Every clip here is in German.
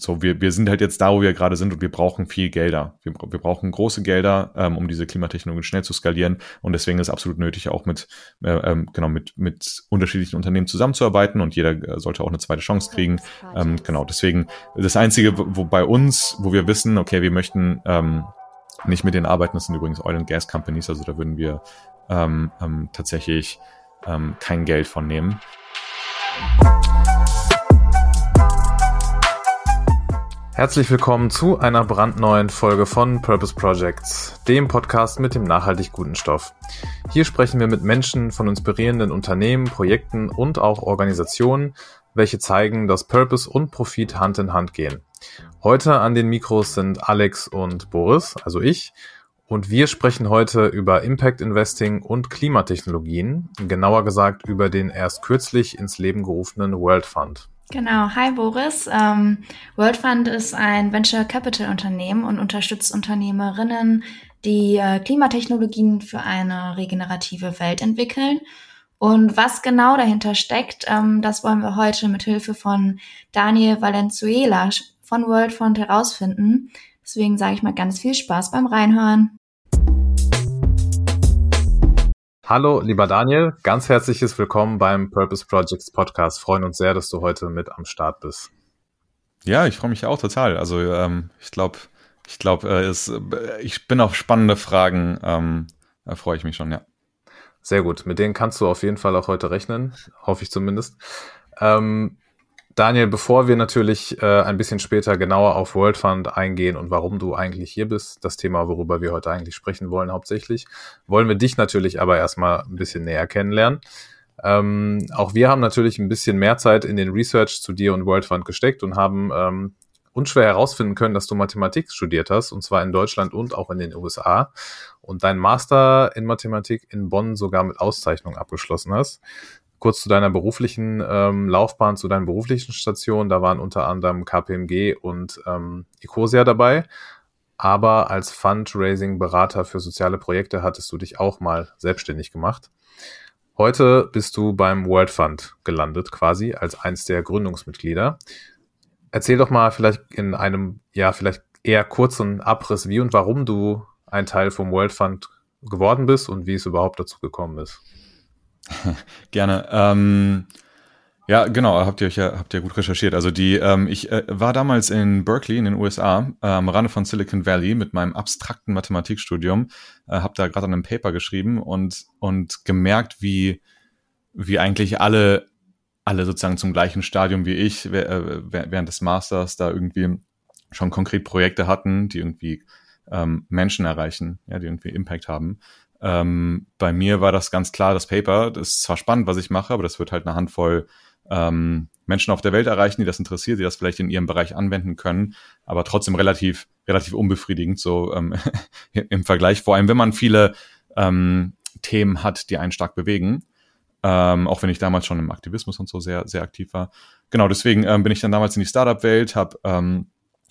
so, wir, wir sind halt jetzt da, wo wir gerade sind und wir brauchen viel Gelder. Wir, wir brauchen große Gelder, ähm, um diese Klimatechnologien schnell zu skalieren. Und deswegen ist es absolut nötig, auch mit, äh, ähm, genau, mit, mit unterschiedlichen Unternehmen zusammenzuarbeiten und jeder äh, sollte auch eine zweite Chance kriegen. Ähm, genau, deswegen das Einzige, wo bei uns, wo wir wissen, okay, wir möchten ähm, nicht mit denen arbeiten, das sind übrigens Oil and Gas Companies, also da würden wir ähm, ähm, tatsächlich ähm, kein Geld von nehmen. Herzlich willkommen zu einer brandneuen Folge von Purpose Projects, dem Podcast mit dem nachhaltig guten Stoff. Hier sprechen wir mit Menschen von inspirierenden Unternehmen, Projekten und auch Organisationen, welche zeigen, dass Purpose und Profit Hand in Hand gehen. Heute an den Mikros sind Alex und Boris, also ich, und wir sprechen heute über Impact Investing und Klimatechnologien, genauer gesagt über den erst kürzlich ins Leben gerufenen World Fund. Genau, hi Boris. Ähm, World Fund ist ein Venture Capital Unternehmen und unterstützt Unternehmerinnen, die äh, Klimatechnologien für eine regenerative Welt entwickeln. Und was genau dahinter steckt, ähm, das wollen wir heute mit Hilfe von Daniel Valenzuela von World Fund herausfinden. Deswegen sage ich mal ganz viel Spaß beim Reinhören. Hallo, lieber Daniel, ganz herzliches Willkommen beim Purpose Projects Podcast. Freuen uns sehr, dass du heute mit am Start bist. Ja, ich freue mich auch total. Also ähm, ich glaube, ich glaube, äh, äh, ich bin auf spannende Fragen. Ähm, da freue ich mich schon, ja. Sehr gut. Mit denen kannst du auf jeden Fall auch heute rechnen, hoffe ich zumindest. Ähm, Daniel, bevor wir natürlich äh, ein bisschen später genauer auf World Fund eingehen und warum du eigentlich hier bist, das Thema, worüber wir heute eigentlich sprechen wollen, hauptsächlich, wollen wir dich natürlich aber erstmal ein bisschen näher kennenlernen. Ähm, auch wir haben natürlich ein bisschen mehr Zeit in den Research zu dir und World Fund gesteckt und haben ähm, unschwer herausfinden können, dass du Mathematik studiert hast, und zwar in Deutschland und auch in den USA, und dein Master in Mathematik in Bonn sogar mit Auszeichnung abgeschlossen hast kurz zu deiner beruflichen ähm, Laufbahn, zu deinen beruflichen Stationen. Da waren unter anderem KPMG und ähm, Ecosia dabei. Aber als Fundraising-Berater für soziale Projekte hattest du dich auch mal selbstständig gemacht. Heute bist du beim World Fund gelandet, quasi als eins der Gründungsmitglieder. Erzähl doch mal vielleicht in einem, ja, vielleicht eher kurzen Abriss, wie und warum du ein Teil vom World Fund geworden bist und wie es überhaupt dazu gekommen ist. Gerne. Ähm, ja, genau, habt ihr euch ja, habt ihr gut recherchiert. Also die, ähm, ich äh, war damals in Berkeley in den USA, äh, am Rande von Silicon Valley mit meinem abstrakten Mathematikstudium, äh, habe da gerade an einem Paper geschrieben und und gemerkt, wie wie eigentlich alle alle sozusagen zum gleichen Stadium wie ich äh, während des Masters da irgendwie schon konkret Projekte hatten, die irgendwie ähm, Menschen erreichen, ja, die irgendwie Impact haben. Ähm, bei mir war das ganz klar das Paper. Das ist zwar spannend, was ich mache, aber das wird halt eine Handvoll ähm, Menschen auf der Welt erreichen, die das interessiert, die das vielleicht in ihrem Bereich anwenden können, aber trotzdem relativ, relativ unbefriedigend so ähm, im Vergleich. Vor allem, wenn man viele ähm, Themen hat, die einen stark bewegen. Ähm, auch wenn ich damals schon im Aktivismus und so sehr, sehr aktiv war. Genau, deswegen ähm, bin ich dann damals in die Startup-Welt, habe ähm,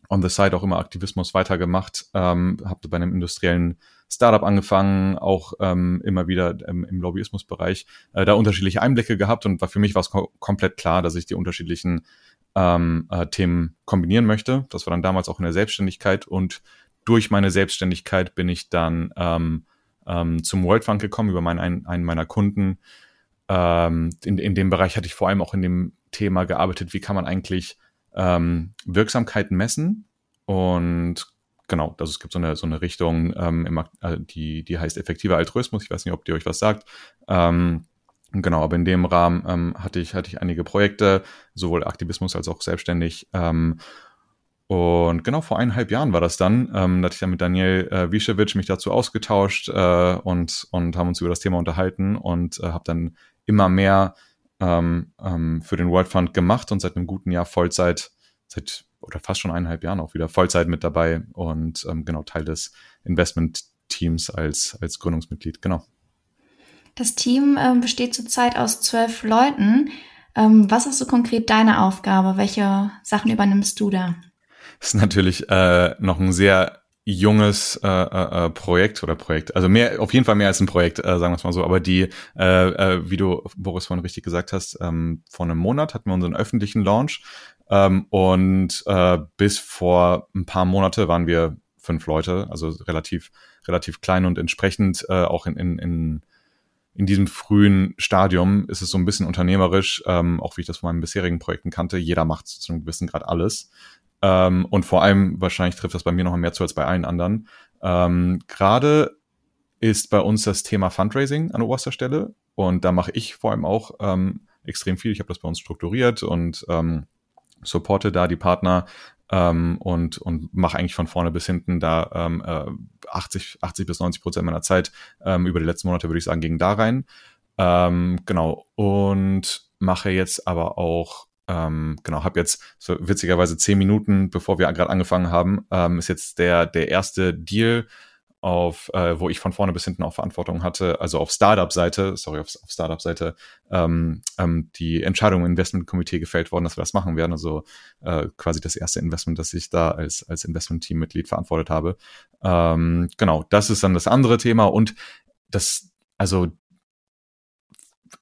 on the side auch immer Aktivismus weitergemacht, ähm, habe bei einem industriellen Startup angefangen, auch ähm, immer wieder ähm, im Lobbyismusbereich, äh, da unterschiedliche Einblicke gehabt und war für mich war es ko komplett klar, dass ich die unterschiedlichen ähm, äh, Themen kombinieren möchte. Das war dann damals auch in der Selbstständigkeit und durch meine Selbstständigkeit bin ich dann ähm, ähm, zum World Fund gekommen über meinen, einen, einen meiner Kunden. Ähm, in, in dem Bereich hatte ich vor allem auch in dem Thema gearbeitet, wie kann man eigentlich ähm, Wirksamkeiten messen und genau, also es gibt so eine, so eine Richtung, ähm, im, äh, die, die heißt effektiver Altruismus. Ich weiß nicht, ob die euch was sagt. Ähm, genau, aber in dem Rahmen ähm, hatte, ich, hatte ich einige Projekte, sowohl Aktivismus als auch selbstständig. Ähm, und genau vor eineinhalb Jahren war das dann. Ähm, da hatte ich dann mit Daniel äh, Wischewitsch mich dazu ausgetauscht äh, und, und haben uns über das Thema unterhalten und äh, habe dann immer mehr ähm, ähm, für den World Fund gemacht und seit einem guten Jahr Vollzeit, seit oder fast schon eineinhalb Jahren auch wieder Vollzeit mit dabei und ähm, genau Teil des Investment-Teams als, als Gründungsmitglied, genau. Das Team ähm, besteht zurzeit aus zwölf Leuten. Ähm, was ist so konkret deine Aufgabe? Welche Sachen übernimmst du da? Das ist natürlich äh, noch ein sehr junges äh, äh, äh, Projekt oder Projekt, also mehr, auf jeden Fall mehr als ein Projekt, äh, sagen wir es mal so. Aber die, äh, äh, wie du Boris vorhin richtig gesagt hast, ähm, vor einem Monat hatten wir unseren öffentlichen Launch Ähm, und äh, bis vor ein paar Monate waren wir fünf Leute, also relativ, relativ klein und entsprechend äh, auch in, in, in, in diesem frühen Stadium ist es so ein bisschen unternehmerisch, ähm, auch wie ich das von meinen bisherigen Projekten kannte. Jeder macht zu einem gewissen Grad alles. Ähm, und vor allem, wahrscheinlich trifft das bei mir noch mehr zu als bei allen anderen. Ähm, Gerade ist bei uns das Thema Fundraising an oberster Stelle. Und da mache ich vor allem auch ähm, extrem viel. Ich habe das bei uns strukturiert und ähm, supporte da die Partner ähm, und, und mache eigentlich von vorne bis hinten da ähm, äh, 80, 80 bis 90 Prozent meiner Zeit ähm, über die letzten Monate, würde ich sagen, gegen da rein. Ähm, genau. Und mache jetzt aber auch ähm, genau, habe jetzt so witzigerweise zehn Minuten, bevor wir gerade angefangen haben, ähm, ist jetzt der, der erste Deal auf, äh, wo ich von vorne bis hinten auch Verantwortung hatte, also auf Startup-Seite, sorry, auf, auf Startup-Seite, ähm, ähm, die Entscheidung im Investmentkomitee gefällt worden, dass wir das machen werden. Also äh, quasi das erste Investment, das ich da als, als Investment-Team-Mitglied verantwortet habe. Ähm, genau, das ist dann das andere Thema und das, also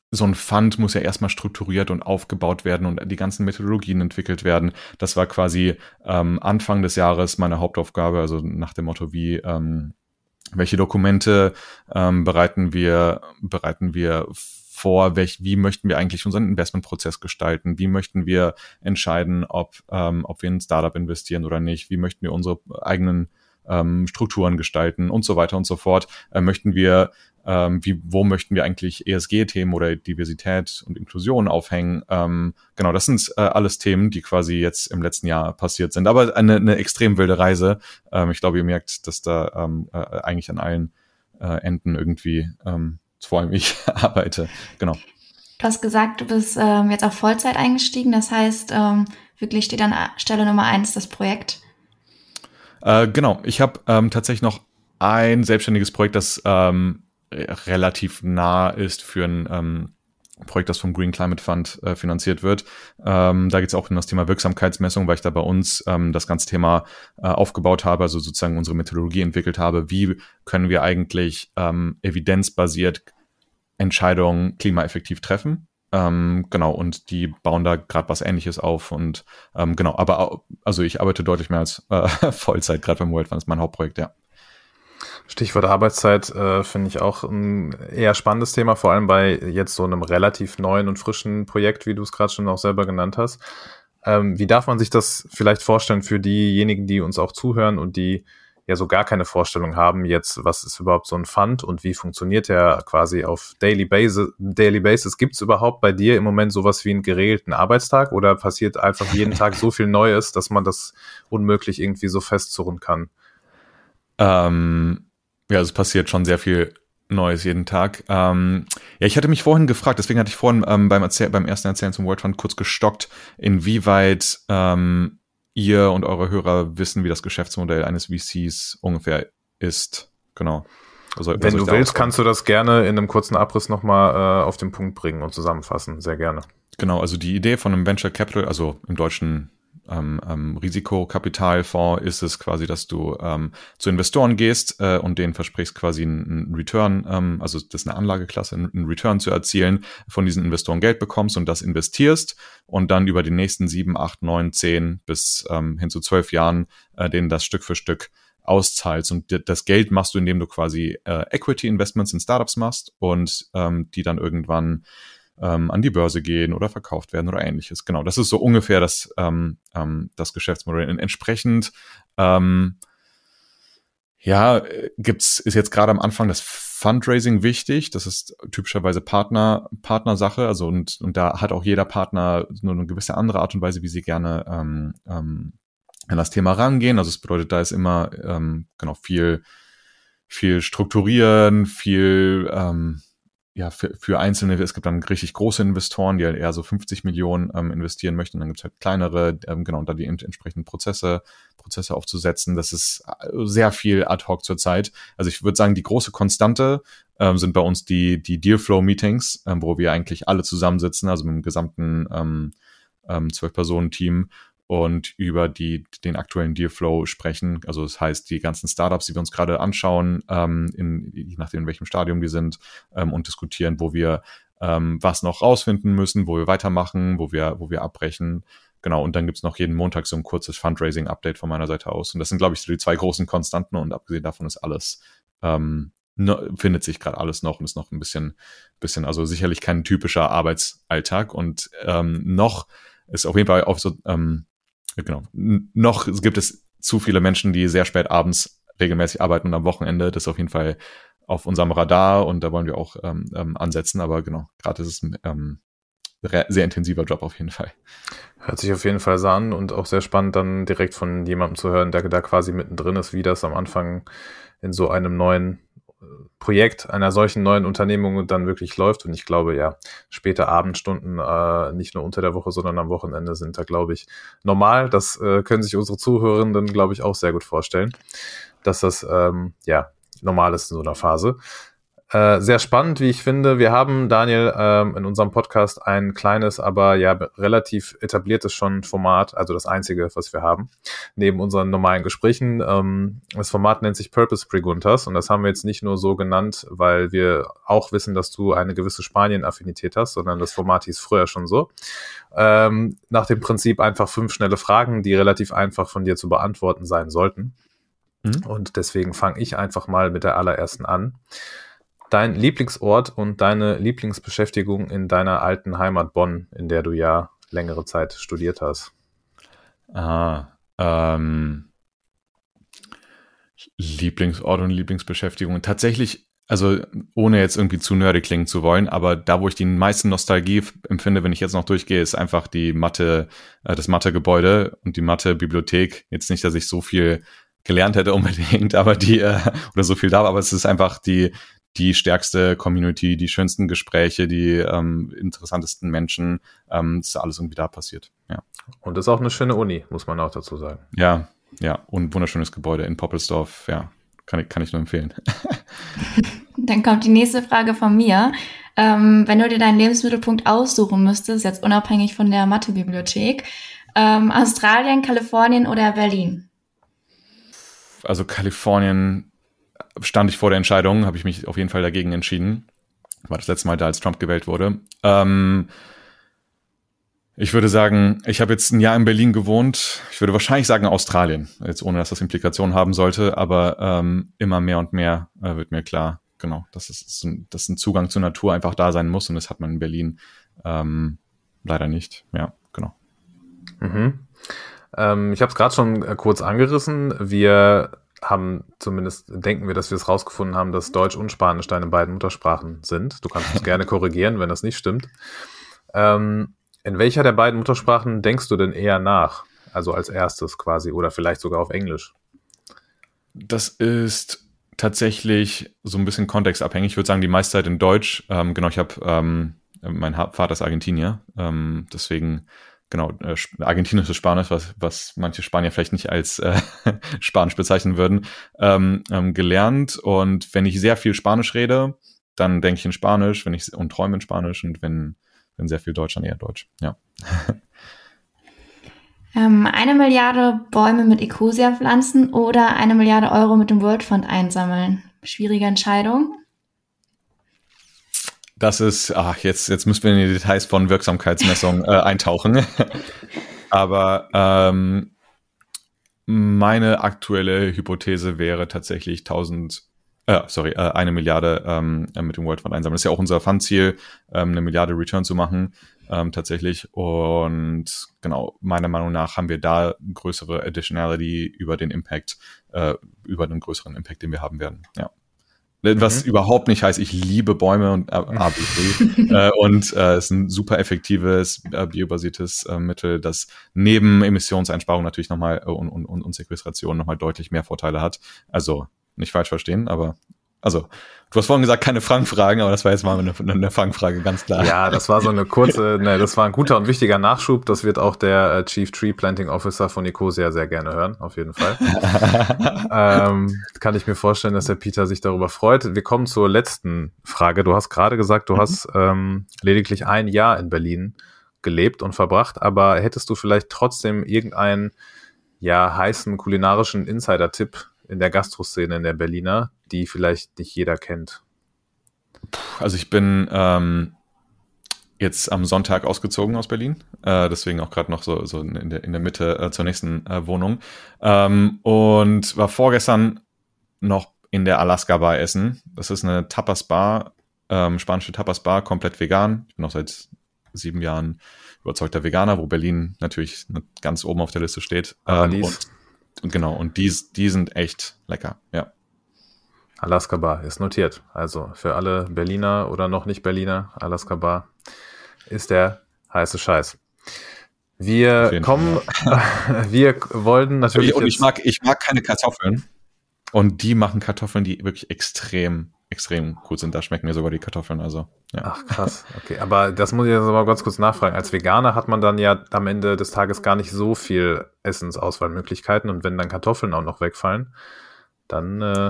so ein Fund muss ja erstmal strukturiert und aufgebaut werden und die ganzen Methodologien entwickelt werden. Das war quasi ähm, Anfang des Jahres meine Hauptaufgabe, also nach dem Motto, wie ähm, welche Dokumente ähm, bereiten wir, bereiten wir vor, welch, wie möchten wir eigentlich unseren Investmentprozess gestalten, wie möchten wir entscheiden, ob, ähm, ob wir in ein Startup investieren oder nicht, wie möchten wir unsere eigenen ähm, Strukturen gestalten? Und so weiter und so fort. Äh, möchten wir ähm, wie, wo möchten wir eigentlich ESG-Themen oder Diversität und Inklusion aufhängen. Ähm, genau, das sind äh, alles Themen, die quasi jetzt im letzten Jahr passiert sind. Aber eine, eine extrem wilde Reise. Ähm, ich glaube, ihr merkt, dass da ähm, äh, eigentlich an allen äh, Enden irgendwie, ähm, vor allem ich, arbeite. Genau. Du hast gesagt, du bist ähm, jetzt auf Vollzeit eingestiegen. Das heißt, ähm, wirklich steht an Stelle Nummer eins das Projekt. Äh, genau, ich habe ähm, tatsächlich noch ein selbstständiges Projekt, das ähm, relativ nah ist für ein ähm, Projekt, das vom Green Climate Fund äh, finanziert wird. Ähm, da geht es auch um das Thema Wirksamkeitsmessung, weil ich da bei uns ähm, das ganze Thema äh, aufgebaut habe, also sozusagen unsere Methodologie entwickelt habe. Wie können wir eigentlich ähm, evidenzbasiert Entscheidungen klimaeffektiv treffen? Ähm, genau, und die bauen da gerade was ähnliches auf. Und ähm, genau, aber also ich arbeite deutlich mehr als äh, Vollzeit, gerade beim World Fund, ist mein Hauptprojekt, ja. Stichwort Arbeitszeit äh, finde ich auch ein eher spannendes Thema, vor allem bei jetzt so einem relativ neuen und frischen Projekt, wie du es gerade schon auch selber genannt hast. Ähm, wie darf man sich das vielleicht vorstellen für diejenigen, die uns auch zuhören und die ja so gar keine Vorstellung haben jetzt, was ist überhaupt so ein Fund und wie funktioniert der quasi auf Daily Basis? Daily Basis gibt es überhaupt bei dir im Moment sowas wie einen geregelten Arbeitstag oder passiert einfach jeden Tag so viel Neues, dass man das unmöglich irgendwie so festzurren kann? Ähm, ja, es passiert schon sehr viel Neues jeden Tag. Ähm, ja, ich hatte mich vorhin gefragt, deswegen hatte ich vorhin ähm, beim, Erzähl beim ersten Erzählen zum World Fund kurz gestockt, inwieweit ähm, ihr und eure Hörer wissen, wie das Geschäftsmodell eines VCs ungefähr ist. Genau. Also, Wenn du willst, kannst du das gerne in einem kurzen Abriss nochmal äh, auf den Punkt bringen und zusammenfassen. Sehr gerne. Genau, also die Idee von einem Venture Capital, also im Deutschen ähm, ähm, Risikokapitalfonds ist es quasi, dass du ähm, zu Investoren gehst äh, und denen versprichst quasi einen, Return, ähm, also das ist eine Anlageklasse, einen Return zu erzielen, von diesen Investoren Geld bekommst und das investierst und dann über die nächsten sieben, acht, neun, zehn bis ähm, hin zu zwölf Jahren äh, denen das Stück für Stück auszahlst. Und das Geld machst du, indem du quasi äh, Equity Investments in Startups machst und ähm, die dann irgendwann ähm, an die Börse gehen oder verkauft werden oder ähnliches. Genau, das ist so ungefähr das, ähm, ähm, das Geschäftsmodell. Und entsprechend, ähm, ja, gibt's, ist jetzt gerade am Anfang das Fundraising wichtig. Das ist typischerweise Partner, Partnersache. Also und, und da hat auch jeder Partner nur eine gewisse andere Art und Weise, wie sie gerne ähm, ähm, an das Thema rangehen. Also es bedeutet, da ist immer ähm, genau viel, viel strukturieren, viel ähm, ja, für, für einzelne, es gibt dann richtig große Investoren, die halt eher so 50 Millionen ähm, investieren möchten. Dann gibt es halt kleinere, ähm, genau, und da die entsprechenden Prozesse, Prozesse aufzusetzen. Das ist äh, sehr viel ad hoc zurzeit. Also ich würde sagen, die große Konstante ähm, sind bei uns die, die Dealflow-Meetings, ähm, wo wir eigentlich alle zusammensitzen, also mit dem gesamten ähm, ähm, Zwölf-Personen-Team und über die, den aktuellen Dealflow sprechen. Also das heißt, die ganzen Startups, die wir uns gerade anschauen, ähm, in, je nachdem, in welchem Stadium die sind, ähm, und diskutieren, wo wir ähm, was noch rausfinden müssen, wo wir weitermachen, wo wir, wo wir abbrechen. genau, und dann gibt's noch jeden Montag so ein kurzes Fundraising-Update von meiner Seite aus. Und das sind, glaube ich, so die zwei großen Konstanten und abgesehen davon ist alles, ähm, ne, findet sich gerade alles noch und ist noch ein bisschen, bisschen, also sicherlich kein typischer Arbeitsalltag und ähm, noch ist auf jeden Fall auf so, ähm, genau, noch gibt es zu viele Menschen, die sehr spät abends regelmäßig arbeiten und am Wochenende. Das ist auf jeden Fall auf unserem Radar und da wollen wir auch ähm, ähm, ansetzen. Aber genau, gerade ist es ein ähm, sehr intensiver Job auf jeden Fall. Hört sich auf jeden Fall so an und auch sehr spannend, dann direkt von jemandem zu hören, der da quasi mittendrin ist, wie das am Anfang in so einem neuen Projekt einer solchen neuen Unternehmung dann wirklich läuft. Und ich glaube, ja, späte Abendstunden, äh, nicht nur unter der Woche, sondern am Wochenende sind da, glaube ich, normal. Das äh, können sich unsere Zuhörenden, glaube ich, auch sehr gut vorstellen, dass das, ähm, ja, normal ist in so einer Phase. Äh, sehr spannend, wie ich finde. Wir haben, Daniel, ähm, in unserem Podcast ein kleines, aber ja relativ etabliertes schon Format, also das einzige, was wir haben, neben unseren normalen Gesprächen. Ähm, das Format nennt sich Purpose Preguntas und das haben wir jetzt nicht nur so genannt, weil wir auch wissen, dass du eine gewisse Spanien-Affinität hast, sondern das Format hieß früher schon so. Ähm, nach dem Prinzip einfach fünf schnelle Fragen, die relativ einfach von dir zu beantworten sein sollten. Mhm. Und deswegen fange ich einfach mal mit der allerersten an dein Lieblingsort und deine Lieblingsbeschäftigung in deiner alten Heimat Bonn, in der du ja längere Zeit studiert hast? Ah, ähm, Lieblingsort und Lieblingsbeschäftigung. Tatsächlich, also ohne jetzt irgendwie zu nerdig klingen zu wollen, aber da, wo ich die meisten Nostalgie empfinde, wenn ich jetzt noch durchgehe, ist einfach die Mathe, äh, das Mathe-Gebäude und die Mathe-Bibliothek. Jetzt nicht, dass ich so viel gelernt hätte unbedingt, aber die, äh, oder so viel da, aber es ist einfach die, die stärkste Community, die schönsten Gespräche, die ähm, interessantesten Menschen. Ähm, das ist alles irgendwie da passiert. Ja. Und das ist auch eine schöne Uni, muss man auch dazu sagen. Ja, ja. Und wunderschönes Gebäude in Poppelsdorf. Ja, kann ich, kann ich nur empfehlen. Dann kommt die nächste Frage von mir. Ähm, wenn du dir deinen Lebensmittelpunkt aussuchen müsstest, jetzt unabhängig von der Mathebibliothek, ähm, Australien, Kalifornien oder Berlin? Also Kalifornien stand ich vor der Entscheidung, habe ich mich auf jeden Fall dagegen entschieden. War das letzte Mal da, als Trump gewählt wurde. Ähm, ich würde sagen, ich habe jetzt ein Jahr in Berlin gewohnt. Ich würde wahrscheinlich sagen Australien, jetzt ohne dass das Implikationen haben sollte, aber ähm, immer mehr und mehr äh, wird mir klar, genau, dass, es, dass ein Zugang zur Natur einfach da sein muss und das hat man in Berlin ähm, leider nicht. Ja, genau. Mhm. Ähm, ich habe es gerade schon äh, kurz angerissen. Wir haben zumindest, denken wir, dass wir es rausgefunden haben, dass Deutsch und Spanisch deine beiden Muttersprachen sind. Du kannst uns gerne korrigieren, wenn das nicht stimmt. Ähm, in welcher der beiden Muttersprachen denkst du denn eher nach? Also als erstes quasi oder vielleicht sogar auf Englisch? Das ist tatsächlich so ein bisschen kontextabhängig. Ich würde sagen, die meiste Zeit in Deutsch. Ähm, genau, ich habe, ähm, mein Vater ist Argentinier, ähm, deswegen genau, äh, argentinisches Spanisch, was, was manche Spanier vielleicht nicht als äh, Spanisch bezeichnen würden, ähm, ähm, gelernt. Und wenn ich sehr viel Spanisch rede, dann denke ich in Spanisch, wenn ich und träume in Spanisch und wenn, wenn sehr viel Deutsch, dann eher Deutsch. Ja. ähm, eine Milliarde Bäume mit Ecosia pflanzen oder eine Milliarde Euro mit dem World Fund einsammeln. Schwierige Entscheidung. Das ist, ach, jetzt, jetzt müssen wir in die Details von Wirksamkeitsmessung äh, eintauchen. Aber ähm, meine aktuelle Hypothese wäre tatsächlich 1000, äh, sorry, äh, eine Milliarde ähm, mit dem World Fund einsammeln. Das ist ja auch unser Fundziel, ähm, eine Milliarde Return zu machen, ähm, tatsächlich. Und genau, meiner Meinung nach haben wir da größere Additionality über den Impact, äh, über den größeren Impact, den wir haben werden. Ja. Was mhm. überhaupt nicht heißt, ich liebe Bäume und äh, ABC. äh, und äh, ist ein super effektives, äh, biobasiertes äh, Mittel, das neben Emissionseinsparung natürlich nochmal äh, und, und, und Sequestration nochmal deutlich mehr Vorteile hat. Also nicht falsch verstehen, aber also, du hast vorhin gesagt, keine Fangfragen, aber das war jetzt mal eine, eine Fangfrage, ganz klar. Ja, das war so eine kurze, ne, das war ein guter und wichtiger Nachschub. Das wird auch der äh, Chief Tree Planting Officer von Nicosia sehr gerne hören, auf jeden Fall. ähm, kann ich mir vorstellen, dass der Peter sich darüber freut. Wir kommen zur letzten Frage. Du hast gerade gesagt, du mhm. hast ähm, lediglich ein Jahr in Berlin gelebt und verbracht, aber hättest du vielleicht trotzdem irgendeinen ja heißen kulinarischen Insider-Tipp in der Gastroszene in der Berliner, die vielleicht nicht jeder kennt? Also ich bin, ähm, jetzt am Sonntag ausgezogen aus Berlin, äh, deswegen auch gerade noch so, so in, der, in der Mitte äh, zur nächsten äh, Wohnung ähm, und war vorgestern noch in der Alaska Bar essen. Das ist eine Tapas Bar, ähm, spanische Tapas Bar, komplett vegan. Ich bin noch seit sieben Jahren überzeugter Veganer, wo Berlin natürlich ganz oben auf der Liste steht. Ähm, und, und, genau, und die, die sind echt lecker, ja. Alaska Bar ist notiert. Also für alle Berliner oder noch nicht Berliner, Alaska Bar ist der heiße Scheiß. Wir kommen, wir wollten natürlich. Und ich mag, ich mag keine Kartoffeln. Und die machen Kartoffeln, die wirklich extrem, extrem gut sind. Da schmecken mir sogar die Kartoffeln. Also, ja. Ach, krass. Okay. Aber das muss ich jetzt aber ganz kurz nachfragen. Als Veganer hat man dann ja am Ende des Tages gar nicht so viel Essensauswahlmöglichkeiten. Und wenn dann Kartoffeln auch noch wegfallen, dann äh,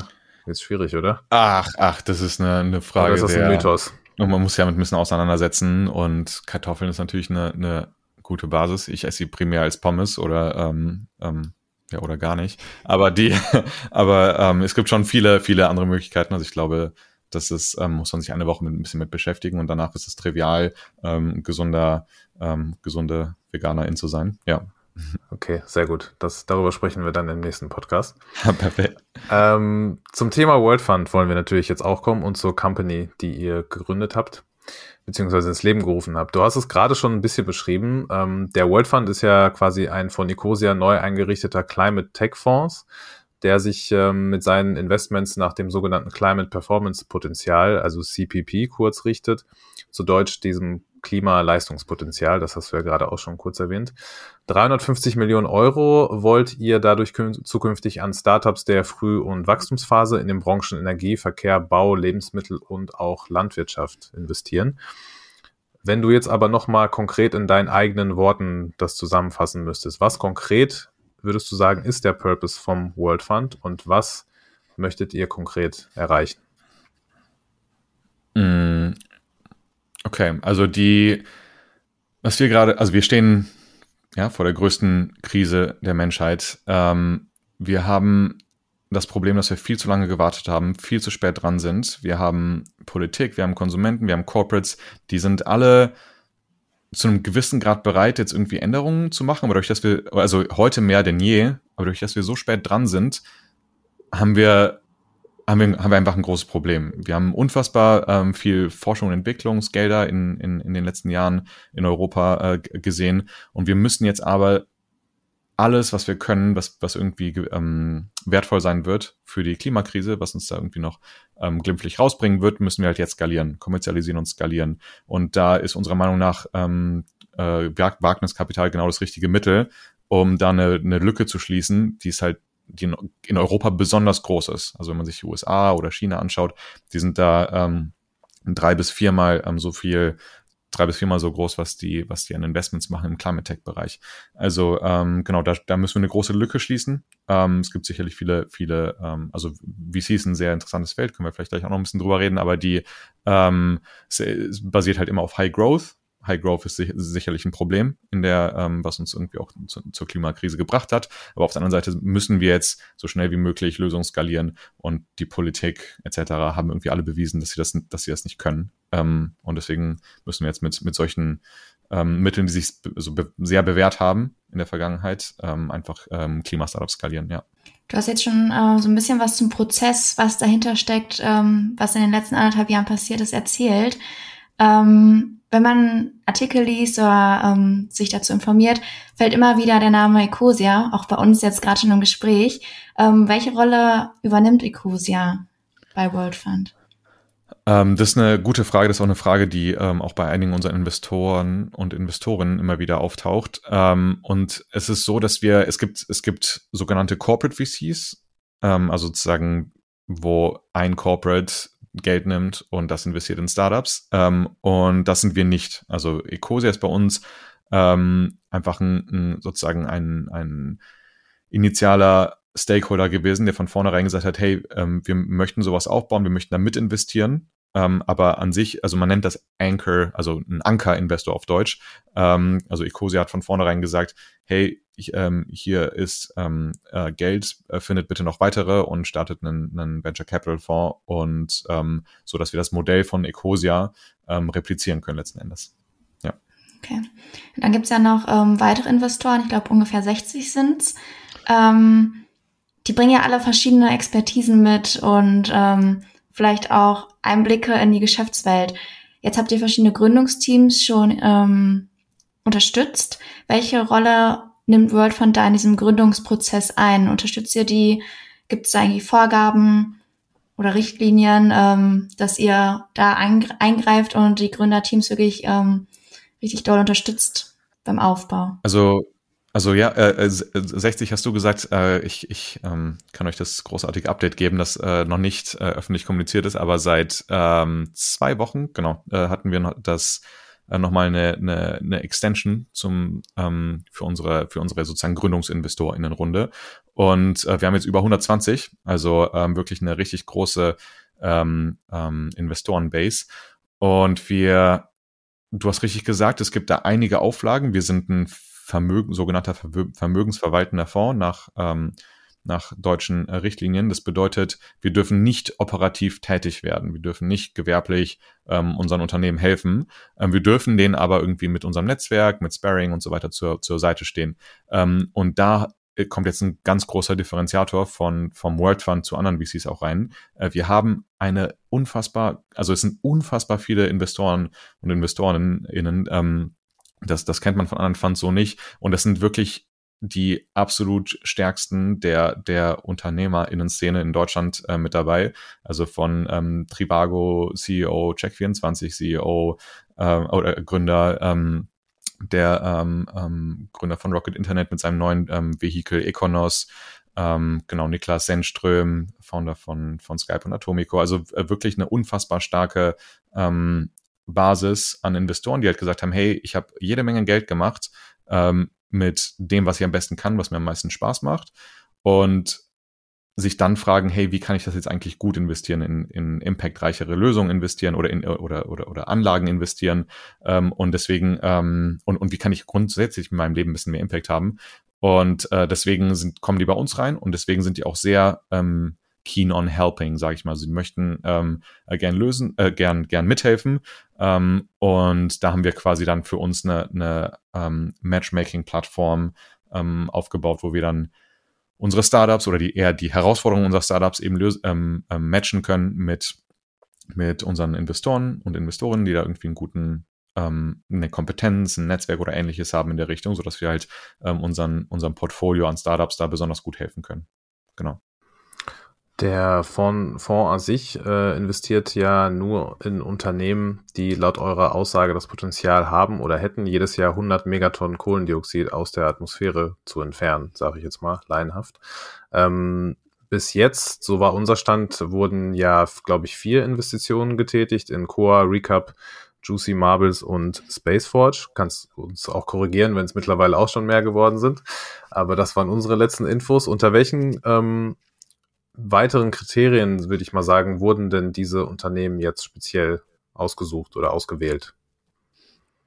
es schwierig, oder? Ach, ach, das ist eine, eine Frage. Oder ist das ein Mythos? Und man muss ja mit ein bisschen auseinandersetzen und Kartoffeln ist natürlich eine, eine gute Basis. Ich esse sie primär als Pommes oder ähm, ähm, ja oder gar nicht. Aber die, aber ähm, es gibt schon viele, viele andere Möglichkeiten. Also ich glaube, das ist, ähm, muss man sich eine Woche mit ein bisschen mit beschäftigen und danach ist es trivial, ähm, gesunder, ähm, gesunde Veganerin zu sein. Ja. Okay, sehr gut. Das, darüber sprechen wir dann im nächsten Podcast. Perfekt. Ähm, zum Thema World Fund wollen wir natürlich jetzt auch kommen und zur Company, die ihr gegründet habt, beziehungsweise ins Leben gerufen habt. Du hast es gerade schon ein bisschen beschrieben. Ähm, der World Fund ist ja quasi ein von Nicosia neu eingerichteter Climate Tech Fonds, der sich ähm, mit seinen Investments nach dem sogenannten Climate Performance Potenzial, also CPP kurz richtet, zu Deutsch diesem Klimaleistungspotenzial, das hast du ja gerade auch schon kurz erwähnt. 350 Millionen Euro wollt ihr dadurch zukünftig an Startups der Früh- und Wachstumsphase in den Branchen Energie, Verkehr, Bau, Lebensmittel und auch Landwirtschaft investieren. Wenn du jetzt aber nochmal konkret in deinen eigenen Worten das zusammenfassen müsstest, was konkret würdest du sagen, ist der Purpose vom World Fund und was möchtet ihr konkret erreichen? Mm, Okay, also die, was wir gerade, also wir stehen ja vor der größten Krise der Menschheit. Ähm, wir haben das Problem, dass wir viel zu lange gewartet haben, viel zu spät dran sind. Wir haben Politik, wir haben Konsumenten, wir haben Corporates, die sind alle zu einem gewissen Grad bereit, jetzt irgendwie Änderungen zu machen, aber durch dass wir, also heute mehr denn je, aber durch dass wir so spät dran sind, haben wir haben wir, haben wir einfach ein großes Problem. Wir haben unfassbar ähm, viel Forschung und Entwicklungsgelder in, in, in den letzten Jahren in Europa äh, gesehen und wir müssen jetzt aber alles, was wir können, was, was irgendwie ähm, wertvoll sein wird für die Klimakrise, was uns da irgendwie noch ähm, glimpflich rausbringen wird, müssen wir halt jetzt skalieren, kommerzialisieren und skalieren. Und da ist unserer Meinung nach ähm, äh, Wagniskapital genau das richtige Mittel, um da eine, eine Lücke zu schließen, die es halt die in Europa besonders groß ist. Also wenn man sich die USA oder China anschaut, die sind da ähm, drei bis viermal ähm, so viel, drei bis viermal so groß, was die, was die an Investments machen im Climate Tech Bereich. Also ähm, genau, da, da müssen wir eine große Lücke schließen. Ähm, es gibt sicherlich viele, viele, ähm, also VC ist ein sehr interessantes Feld, können wir vielleicht gleich auch noch ein bisschen drüber reden, aber die ähm, es, es basiert halt immer auf High Growth High Growth ist sicherlich ein Problem in der, ähm, was uns irgendwie auch zu, zur Klimakrise gebracht hat. Aber auf der anderen Seite müssen wir jetzt so schnell wie möglich Lösungen skalieren und die Politik etc. haben irgendwie alle bewiesen, dass sie das, dass sie das nicht können. Ähm, und deswegen müssen wir jetzt mit, mit solchen ähm, Mitteln, die sich so be sehr bewährt haben in der Vergangenheit, ähm, einfach ähm, Klimastartups skalieren, ja. Du hast jetzt schon äh, so ein bisschen was zum Prozess, was dahinter steckt, ähm, was in den letzten anderthalb Jahren passiert ist, erzählt. Ähm, wenn man Artikel liest oder ähm, sich dazu informiert, fällt immer wieder der Name Ecosia, auch bei uns jetzt gerade schon im Gespräch. Ähm, welche Rolle übernimmt Ecosia bei World Fund? Ähm, das ist eine gute Frage. Das ist auch eine Frage, die ähm, auch bei einigen unserer Investoren und Investorinnen immer wieder auftaucht. Ähm, und es ist so, dass wir, es gibt, es gibt sogenannte Corporate VCs, ähm, also sozusagen, wo ein Corporate Geld nimmt und das investiert in Startups. Ähm, und das sind wir nicht. Also Ecosia ist bei uns ähm, einfach ein, ein, sozusagen ein, ein initialer Stakeholder gewesen, der von vornherein gesagt hat, hey, ähm, wir möchten sowas aufbauen, wir möchten da mit investieren. Ähm, aber an sich, also man nennt das Anchor, also ein Anker-Investor auf Deutsch. Ähm, also Ecosia hat von vornherein gesagt, hey, ähm, hier ist ähm, äh, Geld, äh, findet bitte noch weitere und startet einen, einen Venture Capital Fonds und ähm, so, dass wir das Modell von Ecosia ähm, replizieren können letzten Endes. Okay. Dann gibt es ja noch ähm, weitere Investoren, ich glaube ungefähr 60 sind's. Ähm, die bringen ja alle verschiedene Expertisen mit und ähm, vielleicht auch Einblicke in die Geschäftswelt. Jetzt habt ihr verschiedene Gründungsteams schon ähm, unterstützt. Welche Rolle nimmt World Fund da in diesem Gründungsprozess ein? Unterstützt ihr die? Gibt es eigentlich Vorgaben oder Richtlinien, ähm, dass ihr da eingreift und die Gründerteams wirklich ähm, richtig doll unterstützt beim Aufbau? Also also ja, äh, 60 äh, hast du gesagt, äh, ich, ich ähm, kann euch das großartige Update geben, das äh, noch nicht äh, öffentlich kommuniziert ist, aber seit ähm, zwei Wochen, genau, äh, hatten wir das äh, nochmal eine, eine, eine Extension zum ähm, für unsere für unsere sozusagen Gründungsinvestorinnenrunde und äh, wir haben jetzt über 120, also ähm, wirklich eine richtig große ähm, ähm, Investorenbase und wir du hast richtig gesagt, es gibt da einige Auflagen. Wir sind ein Vermögen, sogenannter vermögensverwaltender Fonds nach, ähm, nach deutschen äh, Richtlinien. Das bedeutet, wir dürfen nicht operativ tätig werden. Wir dürfen nicht gewerblich ähm, unseren Unternehmen helfen. Ähm, wir dürfen denen aber irgendwie mit unserem Netzwerk, mit Sparring und so weiter zur, zur Seite stehen. Ähm, und da äh, kommt jetzt ein ganz großer Differenziator von vom World Fund zu anderen VCs auch rein. Äh, wir haben eine unfassbar, also es sind unfassbar viele Investoren und Investorinnen, ähm, das, das kennt man von anderen Funds so nicht. Und das sind wirklich die absolut stärksten der, der UnternehmerInnen-Szene in Deutschland äh, mit dabei. Also von ähm, Tribago CEO, Check24 CEO äh, oder Gründer, ähm, der ähm, ähm, Gründer von Rocket Internet mit seinem neuen ähm, Vehikel Econos, ähm, genau, Niklas Sennström, Founder von, von Skype und Atomico. Also äh, wirklich eine unfassbar starke ähm, Basis an Investoren, die halt gesagt haben, hey, ich habe jede Menge Geld gemacht ähm, mit dem, was ich am besten kann, was mir am meisten Spaß macht. Und sich dann fragen, hey, wie kann ich das jetzt eigentlich gut investieren, in, in impactreichere Lösungen investieren oder in oder oder, oder Anlagen investieren ähm, und deswegen ähm, und, und wie kann ich grundsätzlich in meinem Leben ein bisschen mehr Impact haben und äh, deswegen sind kommen die bei uns rein und deswegen sind die auch sehr ähm, keen on helping, sage ich mal. Sie möchten ähm, äh, gern lösen, äh, gern, gern mithelfen. Ähm, und da haben wir quasi dann für uns eine, eine ähm, Matchmaking-Plattform ähm, aufgebaut, wo wir dann unsere Startups oder die eher die Herausforderungen unserer Startups eben lösen, ähm, ähm, matchen können mit, mit unseren Investoren und Investorinnen, die da irgendwie einen guten ähm, eine Kompetenz, ein Netzwerk oder ähnliches haben in der Richtung, sodass wir halt ähm, unseren, unserem Portfolio an Startups da besonders gut helfen können. Genau. Der Fonds, Fonds an sich äh, investiert ja nur in Unternehmen, die laut eurer Aussage das Potenzial haben oder hätten, jedes Jahr 100 Megatonnen Kohlendioxid aus der Atmosphäre zu entfernen, sage ich jetzt mal, laienhaft. Ähm, bis jetzt, so war unser Stand, wurden ja, glaube ich, vier Investitionen getätigt in Coa, Recap, Juicy Marbles und Spaceforge. Kannst uns auch korrigieren, wenn es mittlerweile auch schon mehr geworden sind. Aber das waren unsere letzten Infos. Unter welchen ähm, weiteren Kriterien, würde ich mal sagen, wurden denn diese Unternehmen jetzt speziell ausgesucht oder ausgewählt?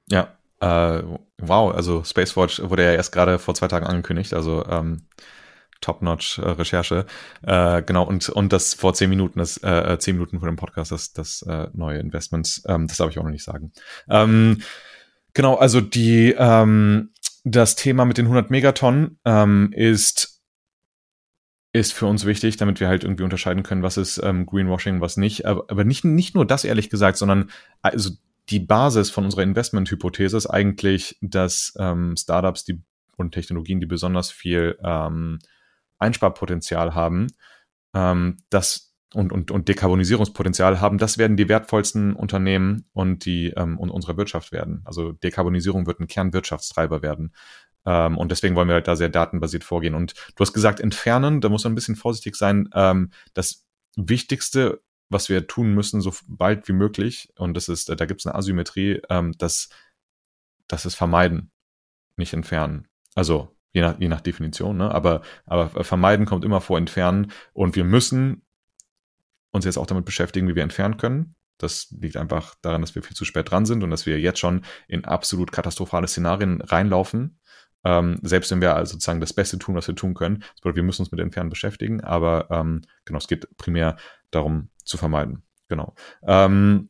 Ja, äh, wow, also Spacewatch wurde ja erst gerade vor zwei Tagen angekündigt, also ähm, Top-Notch-Recherche. Äh, genau, und, und das vor zehn Minuten, das äh, zehn Minuten vor dem Podcast, das, das äh, neue Investment, ähm, das darf ich auch noch nicht sagen. Ähm, genau, also die ähm, das Thema mit den 100 Megatonnen ähm, ist ist für uns wichtig, damit wir halt irgendwie unterscheiden können, was ist ähm, Greenwashing, was nicht. Aber, aber nicht, nicht nur das, ehrlich gesagt, sondern also die Basis von unserer Investment-Hypothese ist eigentlich, dass ähm, Startups die, und Technologien, die besonders viel ähm, Einsparpotenzial haben, ähm, das und, und, und Dekarbonisierungspotenzial haben, das werden die wertvollsten Unternehmen und die ähm, und unsere Wirtschaft werden. Also Dekarbonisierung wird ein Kernwirtschaftstreiber werden. Ähm, und deswegen wollen wir halt da sehr datenbasiert vorgehen. Und du hast gesagt, entfernen, da muss man ein bisschen vorsichtig sein. Ähm, das Wichtigste, was wir tun müssen, so bald wie möglich, und das ist, da gibt es eine Asymmetrie, ähm, das, das ist vermeiden, nicht entfernen. Also je nach, je nach Definition, ne? aber, aber vermeiden kommt immer vor entfernen und wir müssen uns jetzt auch damit beschäftigen, wie wir entfernen können. Das liegt einfach daran, dass wir viel zu spät dran sind und dass wir jetzt schon in absolut katastrophale Szenarien reinlaufen, ähm, selbst wenn wir also sozusagen das Beste tun, was wir tun können. Bedeutet, wir müssen uns mit Entfernen beschäftigen, aber ähm, genau, es geht primär darum zu vermeiden. Genau. Ähm,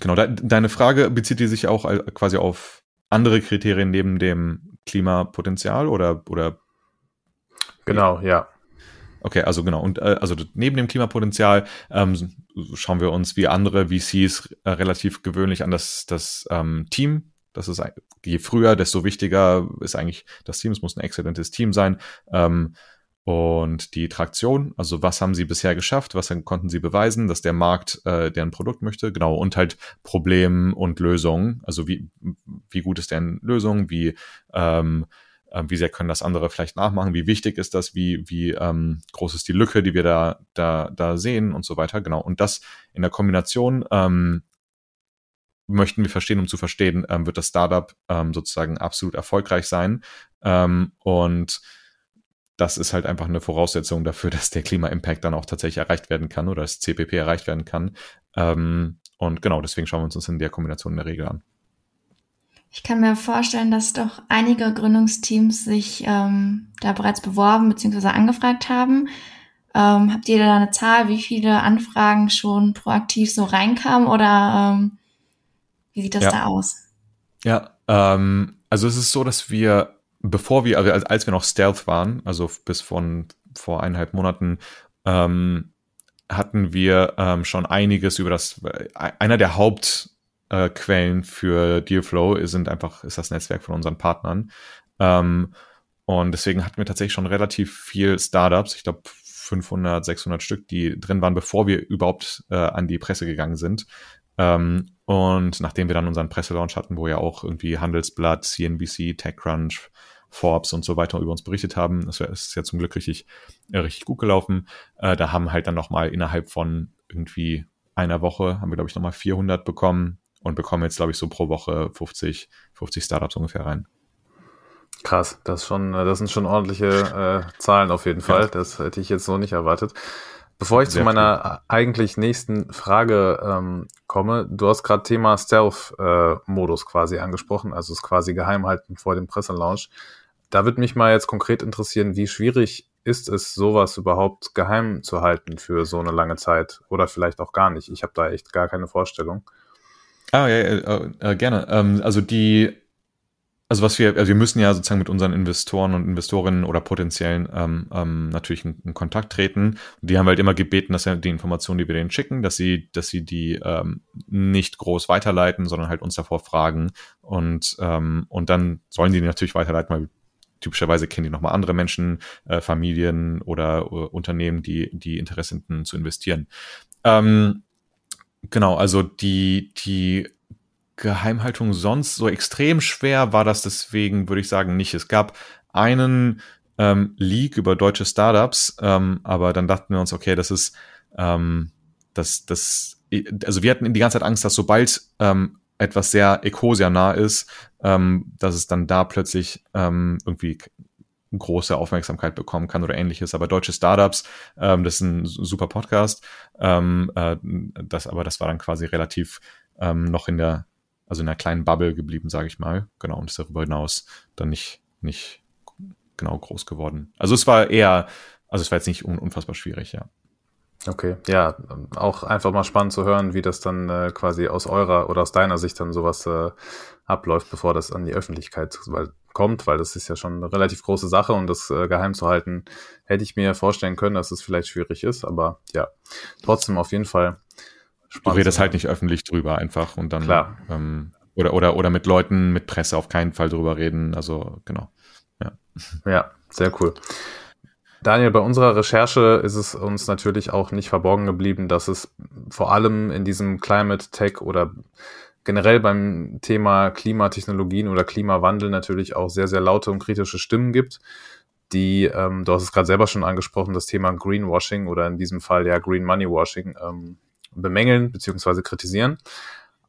genau, de deine Frage bezieht die sich auch quasi auf andere Kriterien neben dem Klimapotenzial oder, oder? Genau, ja. Okay, also genau. Und äh, also neben dem Klimapotenzial ähm, schauen wir uns wie andere VCs äh, relativ gewöhnlich an das, das ähm, Team. Das ist je früher, desto wichtiger ist eigentlich das Team. Es muss ein exzellentes Team sein. Ähm, und die Traktion, also was haben sie bisher geschafft, was konnten sie beweisen, dass der Markt äh, deren Produkt möchte, genau, und halt Problem und Lösungen, also wie, wie gut ist deren Lösung, wie, ähm, äh, wie sehr können das andere vielleicht nachmachen, wie wichtig ist das, wie, wie ähm, groß ist die Lücke, die wir da, da, da sehen? Und so weiter, genau. Und das in der Kombination ähm, möchten wir verstehen, um zu verstehen, ähm, wird das Startup ähm, sozusagen absolut erfolgreich sein ähm, und das ist halt einfach eine Voraussetzung dafür, dass der Klima-Impact dann auch tatsächlich erreicht werden kann oder das CPP erreicht werden kann. Ähm, und genau, deswegen schauen wir uns das in der Kombination in der Regel an. Ich kann mir vorstellen, dass doch einige Gründungsteams sich ähm, da bereits beworben bzw. angefragt haben. Ähm, habt ihr da eine Zahl, wie viele Anfragen schon proaktiv so reinkamen oder wie sieht das ja. da aus? Ja, ähm, also es ist so, dass wir bevor wir, also als wir noch Stealth waren, also bis von vor eineinhalb Monaten, ähm, hatten wir ähm, schon einiges über das, äh, einer der Hauptquellen äh, für Dealflow sind einfach, ist das Netzwerk von unseren Partnern. Ähm, und deswegen hatten wir tatsächlich schon relativ viel Startups, ich glaube 500, 600 Stück, die drin waren, bevor wir überhaupt äh, an die Presse gegangen sind. Ähm, und nachdem wir dann unseren Presselaunch hatten, wo ja auch irgendwie Handelsblatt, CNBC, TechCrunch, Forbes und so weiter über uns berichtet haben, das ist ja zum Glück richtig, äh, richtig gut gelaufen. Äh, da haben halt dann nochmal innerhalb von irgendwie einer Woche, haben wir glaube ich nochmal 400 bekommen und bekommen jetzt glaube ich so pro Woche 50, 50 Startups ungefähr rein. Krass, das schon, das sind schon ordentliche äh, Zahlen auf jeden Fall. Ja. Das hätte ich jetzt so nicht erwartet. Bevor ich Sehr zu meiner cool. eigentlich nächsten Frage ähm, komme, du hast gerade Thema Stealth-Modus äh, quasi angesprochen, also es quasi geheim halten vor dem Presselaunch. Da würde mich mal jetzt konkret interessieren, wie schwierig ist es, sowas überhaupt geheim zu halten für so eine lange Zeit oder vielleicht auch gar nicht. Ich habe da echt gar keine Vorstellung. Ah, ja, äh, äh, gerne. Ähm, also die also was wir, also wir müssen ja sozusagen mit unseren Investoren und Investorinnen oder potenziellen ähm, ähm, natürlich in, in, Kontakt treten. Die haben halt immer gebeten, dass ja die Informationen, die wir denen schicken, dass sie, dass sie die ähm, nicht groß weiterleiten, sondern halt uns davor fragen. Und, ähm, und dann sollen die natürlich weiterleiten, weil typischerweise kennen die nochmal andere Menschen, äh, Familien oder äh, Unternehmen, die, die Interesse hätten zu investieren. Ähm, genau, also die, die Geheimhaltung sonst so extrem schwer war das deswegen, würde ich sagen, nicht. Es gab einen ähm, Leak über deutsche Startups, ähm, aber dann dachten wir uns, okay, das ist, ähm, das, das, also wir hatten die ganze Zeit Angst, dass sobald ähm, etwas sehr Ecosia nah ist, ähm, dass es dann da plötzlich ähm, irgendwie große Aufmerksamkeit bekommen kann oder ähnliches. Aber deutsche Startups, ähm, das ist ein super Podcast. Ähm, äh, das, aber das war dann quasi relativ ähm, noch in der also in einer kleinen Bubble geblieben, sage ich mal. Genau, und ist darüber hinaus dann nicht, nicht genau groß geworden. Also es war eher, also es war jetzt nicht un unfassbar schwierig, ja. Okay, ja, auch einfach mal spannend zu hören, wie das dann äh, quasi aus eurer oder aus deiner Sicht dann sowas äh, abläuft, bevor das an die Öffentlichkeit kommt, weil das ist ja schon eine relativ große Sache und das äh, geheim zu halten, hätte ich mir vorstellen können, dass es vielleicht schwierig ist, aber ja, trotzdem auf jeden Fall Spannend. Du redest halt nicht öffentlich drüber einfach und dann Klar. Ähm, oder oder oder mit Leuten, mit Presse auf keinen Fall drüber reden. Also genau. Ja. Ja, sehr cool. Daniel, bei unserer Recherche ist es uns natürlich auch nicht verborgen geblieben, dass es vor allem in diesem Climate Tech oder generell beim Thema Klimatechnologien oder Klimawandel natürlich auch sehr, sehr laute und kritische Stimmen gibt, die, ähm, du hast es gerade selber schon angesprochen, das Thema Greenwashing oder in diesem Fall ja Green Money Washing ähm, bemängeln bzw. kritisieren.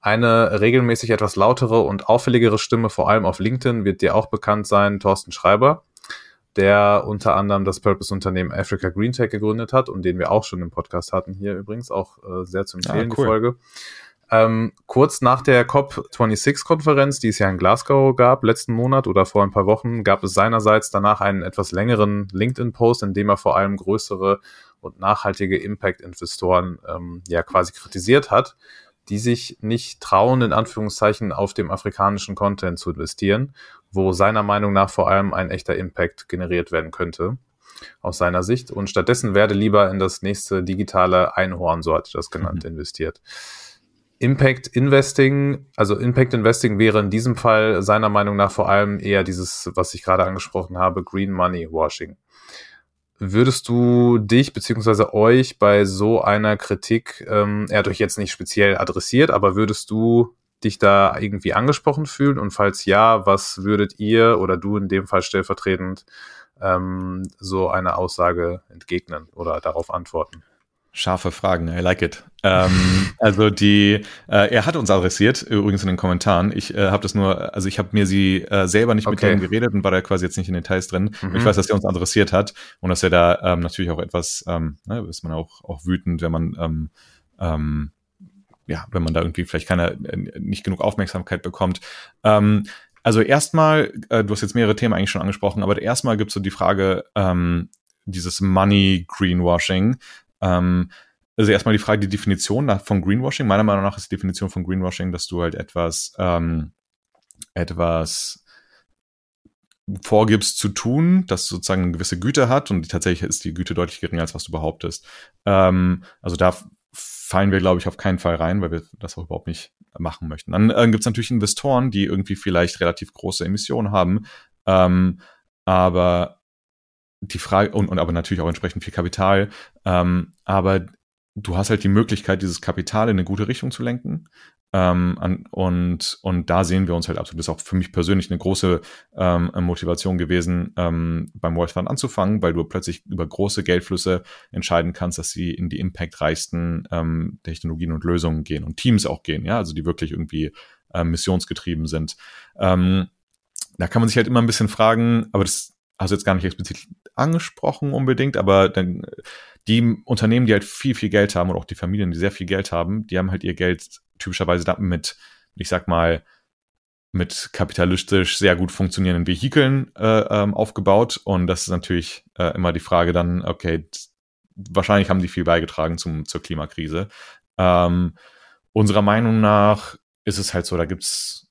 Eine regelmäßig etwas lautere und auffälligere Stimme, vor allem auf LinkedIn, wird dir auch bekannt sein, Thorsten Schreiber, der unter anderem das Purpose-Unternehmen Africa Green Tech gegründet hat und den wir auch schon im Podcast hatten, hier übrigens auch äh, sehr zu empfehlen, ja, cool. die Folge. Ähm, kurz nach der COP26-Konferenz, die es ja in Glasgow gab, letzten Monat oder vor ein paar Wochen, gab es seinerseits danach einen etwas längeren LinkedIn-Post, in dem er vor allem größere und nachhaltige Impact-Investoren ähm, ja quasi kritisiert hat, die sich nicht trauen, in Anführungszeichen auf dem afrikanischen Content zu investieren, wo seiner Meinung nach vor allem ein echter Impact generiert werden könnte aus seiner Sicht. Und stattdessen werde lieber in das nächste digitale Einhorn, so hat er das genannt, mhm. investiert. Impact Investing, also Impact Investing wäre in diesem Fall seiner Meinung nach vor allem eher dieses, was ich gerade angesprochen habe, Green Money Washing. Würdest du dich beziehungsweise euch bei so einer Kritik, ähm, er hat euch jetzt nicht speziell adressiert, aber würdest du dich da irgendwie angesprochen fühlen? Und falls ja, was würdet ihr oder du in dem Fall stellvertretend ähm, so eine Aussage entgegnen oder darauf antworten? Scharfe Fragen, I like it. ähm, also die, äh, er hat uns adressiert, übrigens in den Kommentaren. Ich äh, habe das nur, also ich habe mir sie äh, selber nicht okay. mit ihm geredet und war da quasi jetzt nicht in den Details drin. Mhm. Ich weiß, dass er uns adressiert hat und dass er da ähm, natürlich auch etwas, ähm, ne, ist man auch, auch wütend, wenn man ähm, ähm, ja, wenn man da irgendwie vielleicht keine, äh, nicht genug Aufmerksamkeit bekommt. Ähm, also erstmal, äh, du hast jetzt mehrere Themen eigentlich schon angesprochen, aber erstmal gibt es so die Frage, ähm, dieses Money Greenwashing. Ähm, also erstmal die Frage, die Definition von Greenwashing. Meiner Meinung nach ist die Definition von Greenwashing, dass du halt etwas, ähm, etwas vorgibst zu tun, das sozusagen eine gewisse Güte hat und tatsächlich ist die Güte deutlich geringer, als was du behauptest. Ähm, also da fallen wir, glaube ich, auf keinen Fall rein, weil wir das auch überhaupt nicht machen möchten. Dann äh, gibt es natürlich Investoren, die irgendwie vielleicht relativ große Emissionen haben, ähm, aber die Frage, und, und aber natürlich auch entsprechend viel Kapital, ähm, aber du hast halt die Möglichkeit, dieses Kapital in eine gute Richtung zu lenken. Ähm, an, und, und da sehen wir uns halt absolut. Das ist auch für mich persönlich eine große ähm, Motivation gewesen, ähm, beim World Fund anzufangen, weil du plötzlich über große Geldflüsse entscheiden kannst, dass sie in die impactreichsten ähm, Technologien und Lösungen gehen und Teams auch gehen, ja, also die wirklich irgendwie äh, missionsgetrieben sind. Ähm, da kann man sich halt immer ein bisschen fragen, aber das hast du jetzt gar nicht explizit angesprochen unbedingt, aber dann die Unternehmen, die halt viel, viel Geld haben oder auch die Familien, die sehr viel Geld haben, die haben halt ihr Geld typischerweise mit, ich sag mal, mit kapitalistisch sehr gut funktionierenden Vehikeln äh, ähm, aufgebaut. Und das ist natürlich äh, immer die Frage dann, okay, wahrscheinlich haben die viel beigetragen zum, zur Klimakrise. Ähm, unserer Meinung nach ist es halt so, da gibt's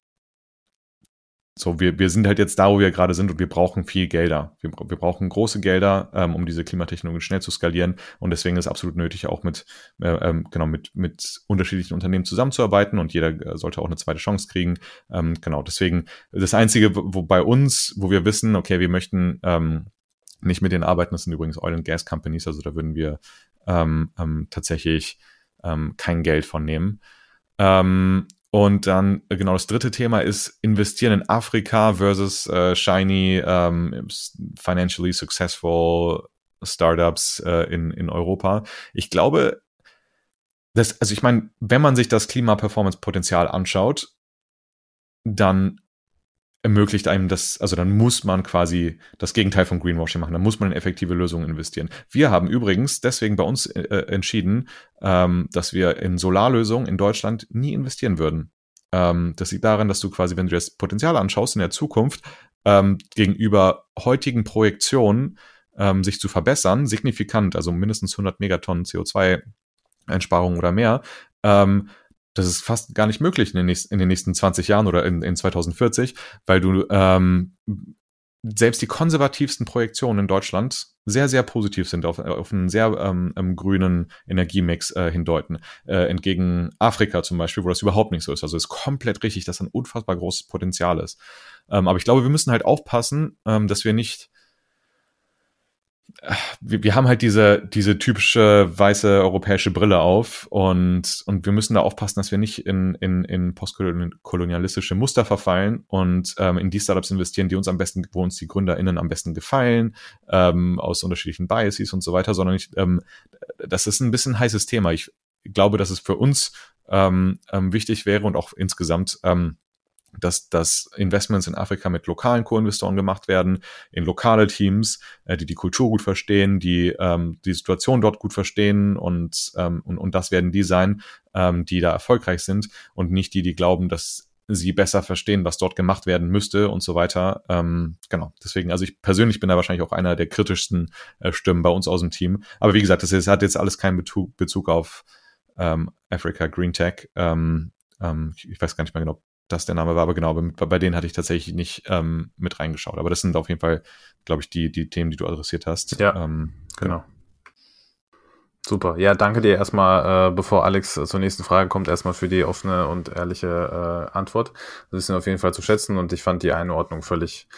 so, wir, wir sind halt jetzt da, wo wir gerade sind und wir brauchen viel Gelder. Wir, wir brauchen große Gelder, ähm, um diese Klimatechnologie schnell zu skalieren. Und deswegen ist absolut nötig, auch mit, äh, ähm, genau, mit, mit unterschiedlichen Unternehmen zusammenzuarbeiten und jeder äh, sollte auch eine zweite Chance kriegen. Ähm, genau, deswegen das Einzige, wo bei uns, wo wir wissen, okay, wir möchten ähm, nicht mit denen arbeiten, das sind übrigens Oil and Gas Companies, also da würden wir ähm, ähm, tatsächlich ähm, kein Geld von nehmen. Ähm, und dann, äh, genau, das dritte Thema ist investieren in Afrika versus äh, shiny, ähm, financially successful Startups äh, in, in Europa. Ich glaube, das, also ich meine, wenn man sich das Klima-Performance-Potenzial anschaut, dann ermöglicht einem das, also dann muss man quasi das Gegenteil von Greenwashing machen, dann muss man in effektive Lösungen investieren. Wir haben übrigens deswegen bei uns äh, entschieden, ähm, dass wir in Solarlösungen in Deutschland nie investieren würden. Ähm, das liegt daran, dass du quasi, wenn du das Potenzial anschaust in der Zukunft, ähm, gegenüber heutigen Projektionen ähm, sich zu verbessern, signifikant, also mindestens 100 Megatonnen CO2 Einsparungen oder mehr, ähm, das ist fast gar nicht möglich in den, nächsten, in den nächsten 20 Jahren oder in, in 2040, weil du ähm, selbst die konservativsten Projektionen in Deutschland sehr, sehr positiv sind, auf, auf einen sehr ähm, ähm, grünen Energiemix äh, hindeuten. Äh, entgegen Afrika zum Beispiel, wo das überhaupt nicht so ist. Also ist komplett richtig, dass ein unfassbar großes Potenzial ist. Ähm, aber ich glaube, wir müssen halt aufpassen, ähm, dass wir nicht wir, wir haben halt diese, diese typische weiße europäische Brille auf und, und wir müssen da aufpassen, dass wir nicht in, in, in postkolonialistische Muster verfallen und ähm, in die Startups investieren, die uns am besten, wo uns die GründerInnen am besten gefallen, ähm, aus unterschiedlichen Biases und so weiter, sondern ich, ähm, das ist ein bisschen ein heißes Thema. Ich glaube, dass es für uns ähm, ähm, wichtig wäre und auch insgesamt ähm, dass, dass Investments in Afrika mit lokalen Co-Investoren gemacht werden, in lokale Teams, äh, die die Kultur gut verstehen, die ähm, die Situation dort gut verstehen und, ähm, und, und das werden die sein, ähm, die da erfolgreich sind und nicht die, die glauben, dass sie besser verstehen, was dort gemacht werden müsste und so weiter. Ähm, genau, deswegen, also ich persönlich bin da wahrscheinlich auch einer der kritischsten äh, Stimmen bei uns aus dem Team. Aber wie gesagt, das, ist, hat jetzt alles keinen Bezug, Bezug auf ähm, Africa Green Tech. Ähm, ähm, ich weiß gar nicht mehr genau, das der Name war, aber genau, bei, bei denen hatte ich tatsächlich nicht ähm, mit reingeschaut. Aber das sind auf jeden Fall, glaube ich, die, die Themen, die du adressiert hast. Ja, ähm, genau. Super. Ja, danke dir erstmal, äh, bevor Alex zur nächsten Frage kommt, erstmal für die offene und ehrliche äh, Antwort. Das ist auf jeden Fall zu schätzen und ich fand die Einordnung völlig,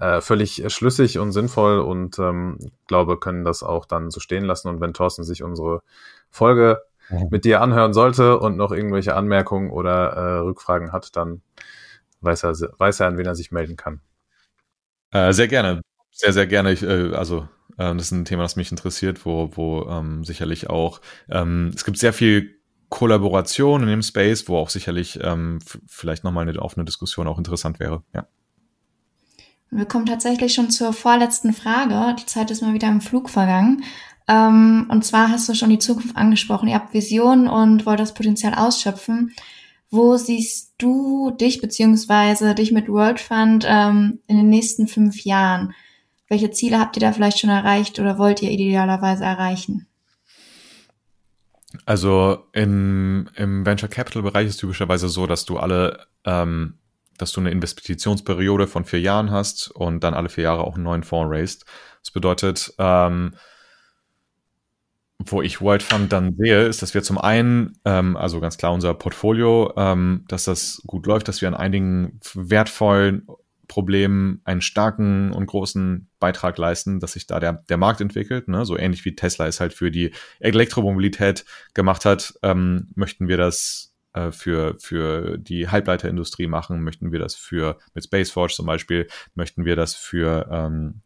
äh, völlig schlüssig und sinnvoll und ähm, glaube, können das auch dann so stehen lassen. Und wenn Thorsten sich unsere Folge. mit dir anhören sollte und noch irgendwelche Anmerkungen oder äh, Rückfragen hat, dann weiß er, weiß er, an wen er sich melden kann. Äh, sehr gerne. Sehr, sehr gerne. Ich, äh, also ähm, das ist ein Thema, das mich interessiert, wo, wo ähm, sicherlich auch, ähm, es gibt sehr viel Kollaboration in dem Space, wo auch sicherlich ähm, vielleicht nochmal eine offene Diskussion auch interessant wäre. Ja. Wir kommen tatsächlich schon zur vorletzten Frage. Die Zeit ist mal wieder im Flug vergangen. Ähm, und zwar hast du schon die Zukunft angesprochen. Ihr habt Visionen und wollt das Potenzial ausschöpfen. Wo siehst du dich beziehungsweise dich mit World Fund ähm, in den nächsten fünf Jahren? Welche Ziele habt ihr da vielleicht schon erreicht oder wollt ihr idealerweise erreichen? Also im, im Venture Capital Bereich ist typischerweise so, dass du alle, ähm, dass du eine Investitionsperiode von vier Jahren hast und dann alle vier Jahre auch einen neuen Fonds raised. Das bedeutet, ähm, wo ich World Fund dann sehe, ist, dass wir zum einen, ähm, also ganz klar unser Portfolio, ähm, dass das gut läuft, dass wir an einigen wertvollen Problemen einen starken und großen Beitrag leisten, dass sich da der, der Markt entwickelt. Ne? So ähnlich wie Tesla es halt für die Elektromobilität gemacht hat, ähm, möchten wir das äh, für, für die Halbleiterindustrie machen, möchten wir das für mit Spaceforge zum Beispiel, möchten wir das für ähm,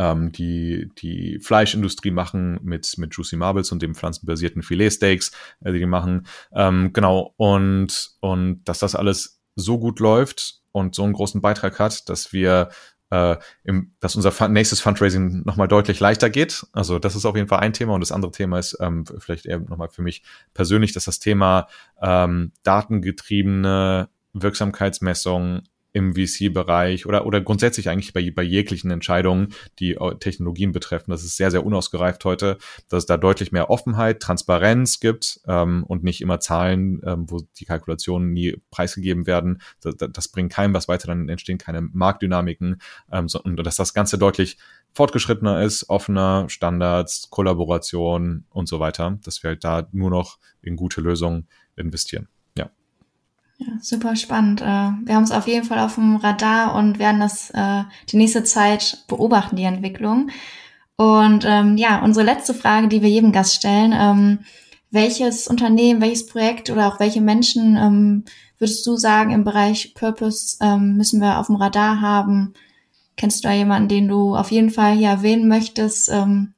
ähm, die, die Fleischindustrie machen mit, mit Juicy Marbles und dem pflanzenbasierten Filetsteaks, äh, die die machen. Ähm, genau, und, und dass das alles so gut läuft, und so einen großen Beitrag hat, dass wir äh, im, dass unser Fund, nächstes Fundraising nochmal deutlich leichter geht. Also das ist auf jeden Fall ein Thema und das andere Thema ist ähm, vielleicht eher nochmal für mich persönlich, dass das Thema ähm, datengetriebene Wirksamkeitsmessung im VC-Bereich oder, oder grundsätzlich eigentlich bei, bei jeglichen Entscheidungen, die Technologien betreffen. Das ist sehr, sehr unausgereift heute, dass es da deutlich mehr Offenheit, Transparenz gibt ähm, und nicht immer Zahlen, ähm, wo die Kalkulationen nie preisgegeben werden. Das, das bringt keinem was weiter, dann entstehen keine Marktdynamiken ähm, so, und dass das Ganze deutlich fortgeschrittener ist, offener, Standards, Kollaboration und so weiter, dass wir halt da nur noch in gute Lösungen investieren. Ja, super spannend. Äh, wir haben es auf jeden Fall auf dem Radar und werden das äh, die nächste Zeit beobachten, die Entwicklung. Und ähm, ja, unsere letzte Frage, die wir jedem Gast stellen, ähm, welches Unternehmen, welches Projekt oder auch welche Menschen ähm, würdest du sagen im Bereich Purpose ähm, müssen wir auf dem Radar haben? Kennst du da jemanden, den du auf jeden Fall hier erwähnen möchtest, ähm,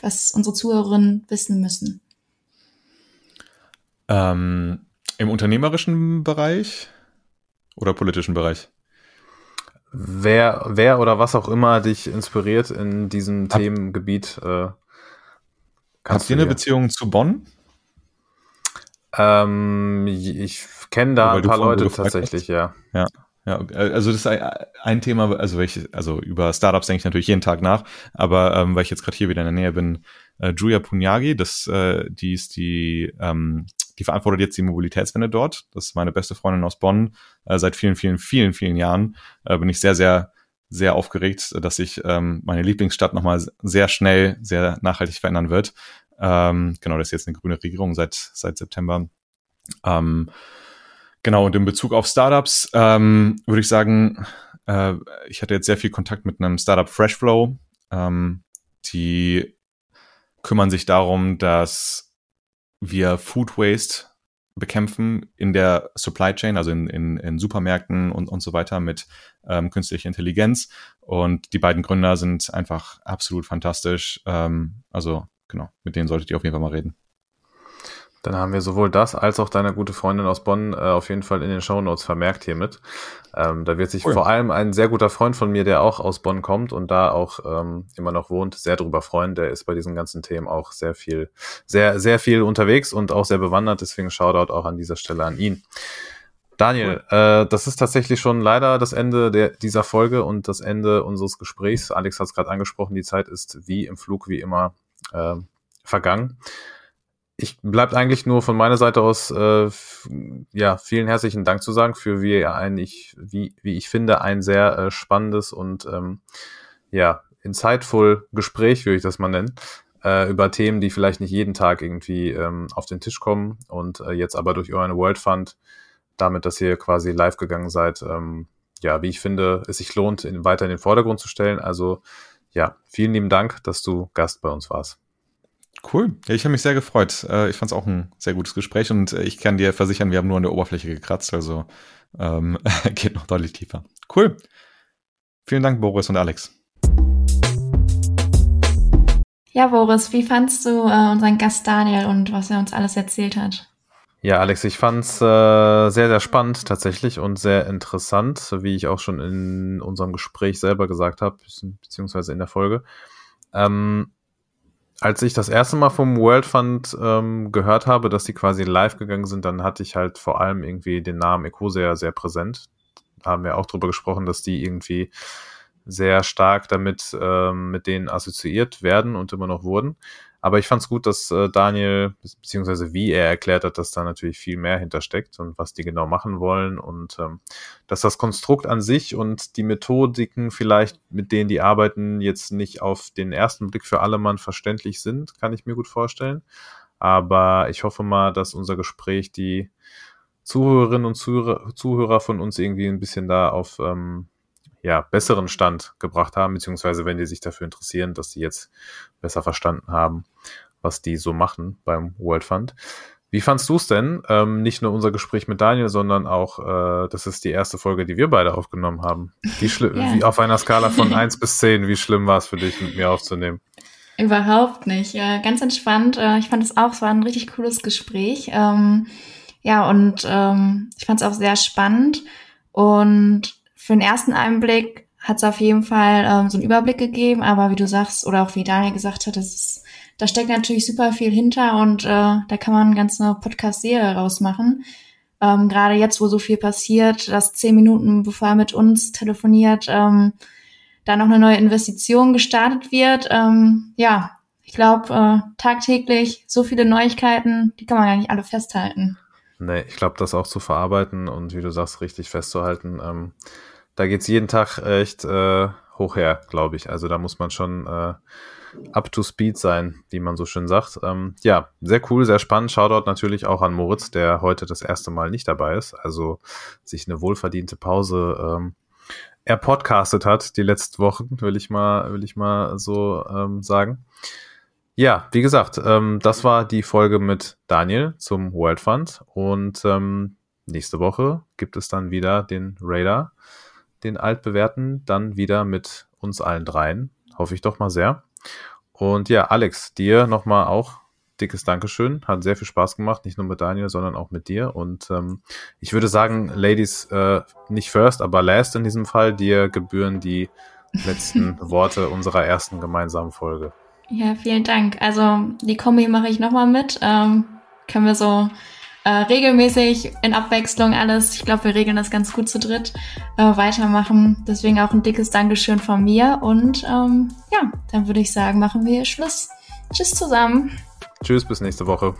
was unsere Zuhörerinnen wissen müssen? Ähm, im unternehmerischen Bereich oder politischen Bereich? Wer, wer oder was auch immer dich inspiriert in diesem Hab, Themengebiet. Äh, habt ihr eine Beziehung zu Bonn? Ähm, ich kenne da ein paar Leute tatsächlich, ja. Ja. Ja, also das ist ein Thema, also welche, also über Startups denke ich natürlich jeden Tag nach, aber ähm, weil ich jetzt gerade hier wieder in der Nähe bin, äh, Julia Punyagi, das, äh, die ist die ähm, die verantwortet jetzt die Mobilitätswende dort. Das ist meine beste Freundin aus Bonn. Äh, seit vielen, vielen, vielen, vielen Jahren äh, bin ich sehr, sehr, sehr aufgeregt, dass sich ähm, meine Lieblingsstadt nochmal sehr schnell, sehr nachhaltig verändern wird. Ähm, genau, das ist jetzt eine grüne Regierung seit, seit September. Ähm, genau, und in Bezug auf Startups ähm, würde ich sagen, äh, ich hatte jetzt sehr viel Kontakt mit einem Startup Freshflow. Ähm, die kümmern sich darum, dass wir Food Waste bekämpfen in der Supply Chain, also in, in, in Supermärkten und, und so weiter mit ähm, künstlicher Intelligenz. Und die beiden Gründer sind einfach absolut fantastisch. Ähm, also genau, mit denen solltet ihr auf jeden Fall mal reden. Dann haben wir sowohl das als auch deine gute Freundin aus Bonn äh, auf jeden Fall in den Show Notes vermerkt hiermit. Ähm, da wird sich cool. vor allem ein sehr guter Freund von mir, der auch aus Bonn kommt und da auch ähm, immer noch wohnt, sehr drüber freuen. Der ist bei diesen ganzen Themen auch sehr viel, sehr, sehr viel unterwegs und auch sehr bewandert. Deswegen Shoutout auch an dieser Stelle an ihn. Daniel, cool. äh, das ist tatsächlich schon leider das Ende der, dieser Folge und das Ende unseres Gesprächs. Alex hat es gerade angesprochen, die Zeit ist wie im Flug, wie immer äh, vergangen. Ich bleibt eigentlich nur von meiner Seite aus äh, ja vielen herzlichen Dank zu sagen für wie ein ich wie wie ich finde ein sehr äh, spannendes und ähm, ja insightful Gespräch würde ich das mal nennen äh, über Themen, die vielleicht nicht jeden Tag irgendwie ähm, auf den Tisch kommen und äh, jetzt aber durch euren World Fund damit, dass ihr quasi live gegangen seid, ähm, ja, wie ich finde, es sich lohnt, in, weiter in den Vordergrund zu stellen. Also ja, vielen lieben Dank, dass du Gast bei uns warst. Cool. Ja, ich habe mich sehr gefreut. Äh, ich fand es auch ein sehr gutes Gespräch und äh, ich kann dir versichern, wir haben nur an der Oberfläche gekratzt, also ähm, geht noch deutlich tiefer. Cool. Vielen Dank, Boris und Alex. Ja, Boris, wie fandst du äh, unseren Gast Daniel und was er uns alles erzählt hat? Ja, Alex, ich fand's äh, sehr, sehr spannend tatsächlich und sehr interessant, wie ich auch schon in unserem Gespräch selber gesagt habe, beziehungsweise in der Folge. Ähm, als ich das erste Mal vom World Fund ähm, gehört habe, dass die quasi live gegangen sind, dann hatte ich halt vor allem irgendwie den Namen Ecosia sehr präsent. Da haben wir auch drüber gesprochen, dass die irgendwie sehr stark damit ähm, mit denen assoziiert werden und immer noch wurden. Aber ich fand es gut, dass äh, Daniel, beziehungsweise wie er erklärt hat, dass da natürlich viel mehr hintersteckt und was die genau machen wollen und ähm, dass das Konstrukt an sich und die Methodiken vielleicht, mit denen die arbeiten, jetzt nicht auf den ersten Blick für alle Mann verständlich sind, kann ich mir gut vorstellen. Aber ich hoffe mal, dass unser Gespräch die Zuhörerinnen und Zuhörer, Zuhörer von uns irgendwie ein bisschen da auf ähm, ja, besseren Stand gebracht haben, beziehungsweise wenn die sich dafür interessieren, dass die jetzt besser verstanden haben, was die so machen beim World Fund. Wie fandst du es denn? Ähm, nicht nur unser Gespräch mit Daniel, sondern auch, äh, das ist die erste Folge, die wir beide aufgenommen haben. Wie, schlimm, ja. wie auf einer Skala von eins bis zehn, wie schlimm war es für dich, mit mir aufzunehmen? Überhaupt nicht. Äh, ganz entspannt. Äh, ich fand es auch, es war ein richtig cooles Gespräch. Ähm, ja, und ähm, ich fand es auch sehr spannend. Und für den ersten Einblick hat es auf jeden Fall ähm, so einen Überblick gegeben, aber wie du sagst, oder auch wie Daniel gesagt hat, das ist, da steckt natürlich super viel hinter und äh, da kann man eine ganze Podcast-Serie rausmachen. Ähm, Gerade jetzt, wo so viel passiert, dass zehn Minuten bevor er mit uns telefoniert, ähm, da noch eine neue Investition gestartet wird. Ähm, ja, ich glaube, äh, tagtäglich so viele Neuigkeiten, die kann man gar nicht alle festhalten. Nee, ich glaube, das auch zu verarbeiten und wie du sagst, richtig festzuhalten. Ähm, da geht's jeden Tag echt äh, hoch her, glaube ich. Also da muss man schon äh, up to speed sein, wie man so schön sagt. Ähm, ja, sehr cool, sehr spannend. Shoutout natürlich auch an Moritz, der heute das erste Mal nicht dabei ist. Also sich eine wohlverdiente Pause ähm, er podcastet hat die letzten Wochen, will ich mal, will ich mal so ähm, sagen. Ja, wie gesagt, ähm, das war die Folge mit Daniel zum World Fund und ähm, nächste Woche gibt es dann wieder den Radar den altbewährten, dann wieder mit uns allen dreien. Hoffe ich doch mal sehr. Und ja, Alex, dir nochmal auch dickes Dankeschön. Hat sehr viel Spaß gemacht, nicht nur mit Daniel, sondern auch mit dir. Und ähm, ich würde sagen, Ladies, äh, nicht first, aber last in diesem Fall, dir gebühren die letzten Worte unserer ersten gemeinsamen Folge. Ja, vielen Dank. Also die Kombi mache ich nochmal mit. Ähm, können wir so äh, regelmäßig in Abwechslung alles. Ich glaube, wir regeln das ganz gut zu dritt äh, weitermachen. Deswegen auch ein dickes Dankeschön von mir. Und ähm, ja, dann würde ich sagen, machen wir Schluss. Tschüss zusammen. Tschüss, bis nächste Woche.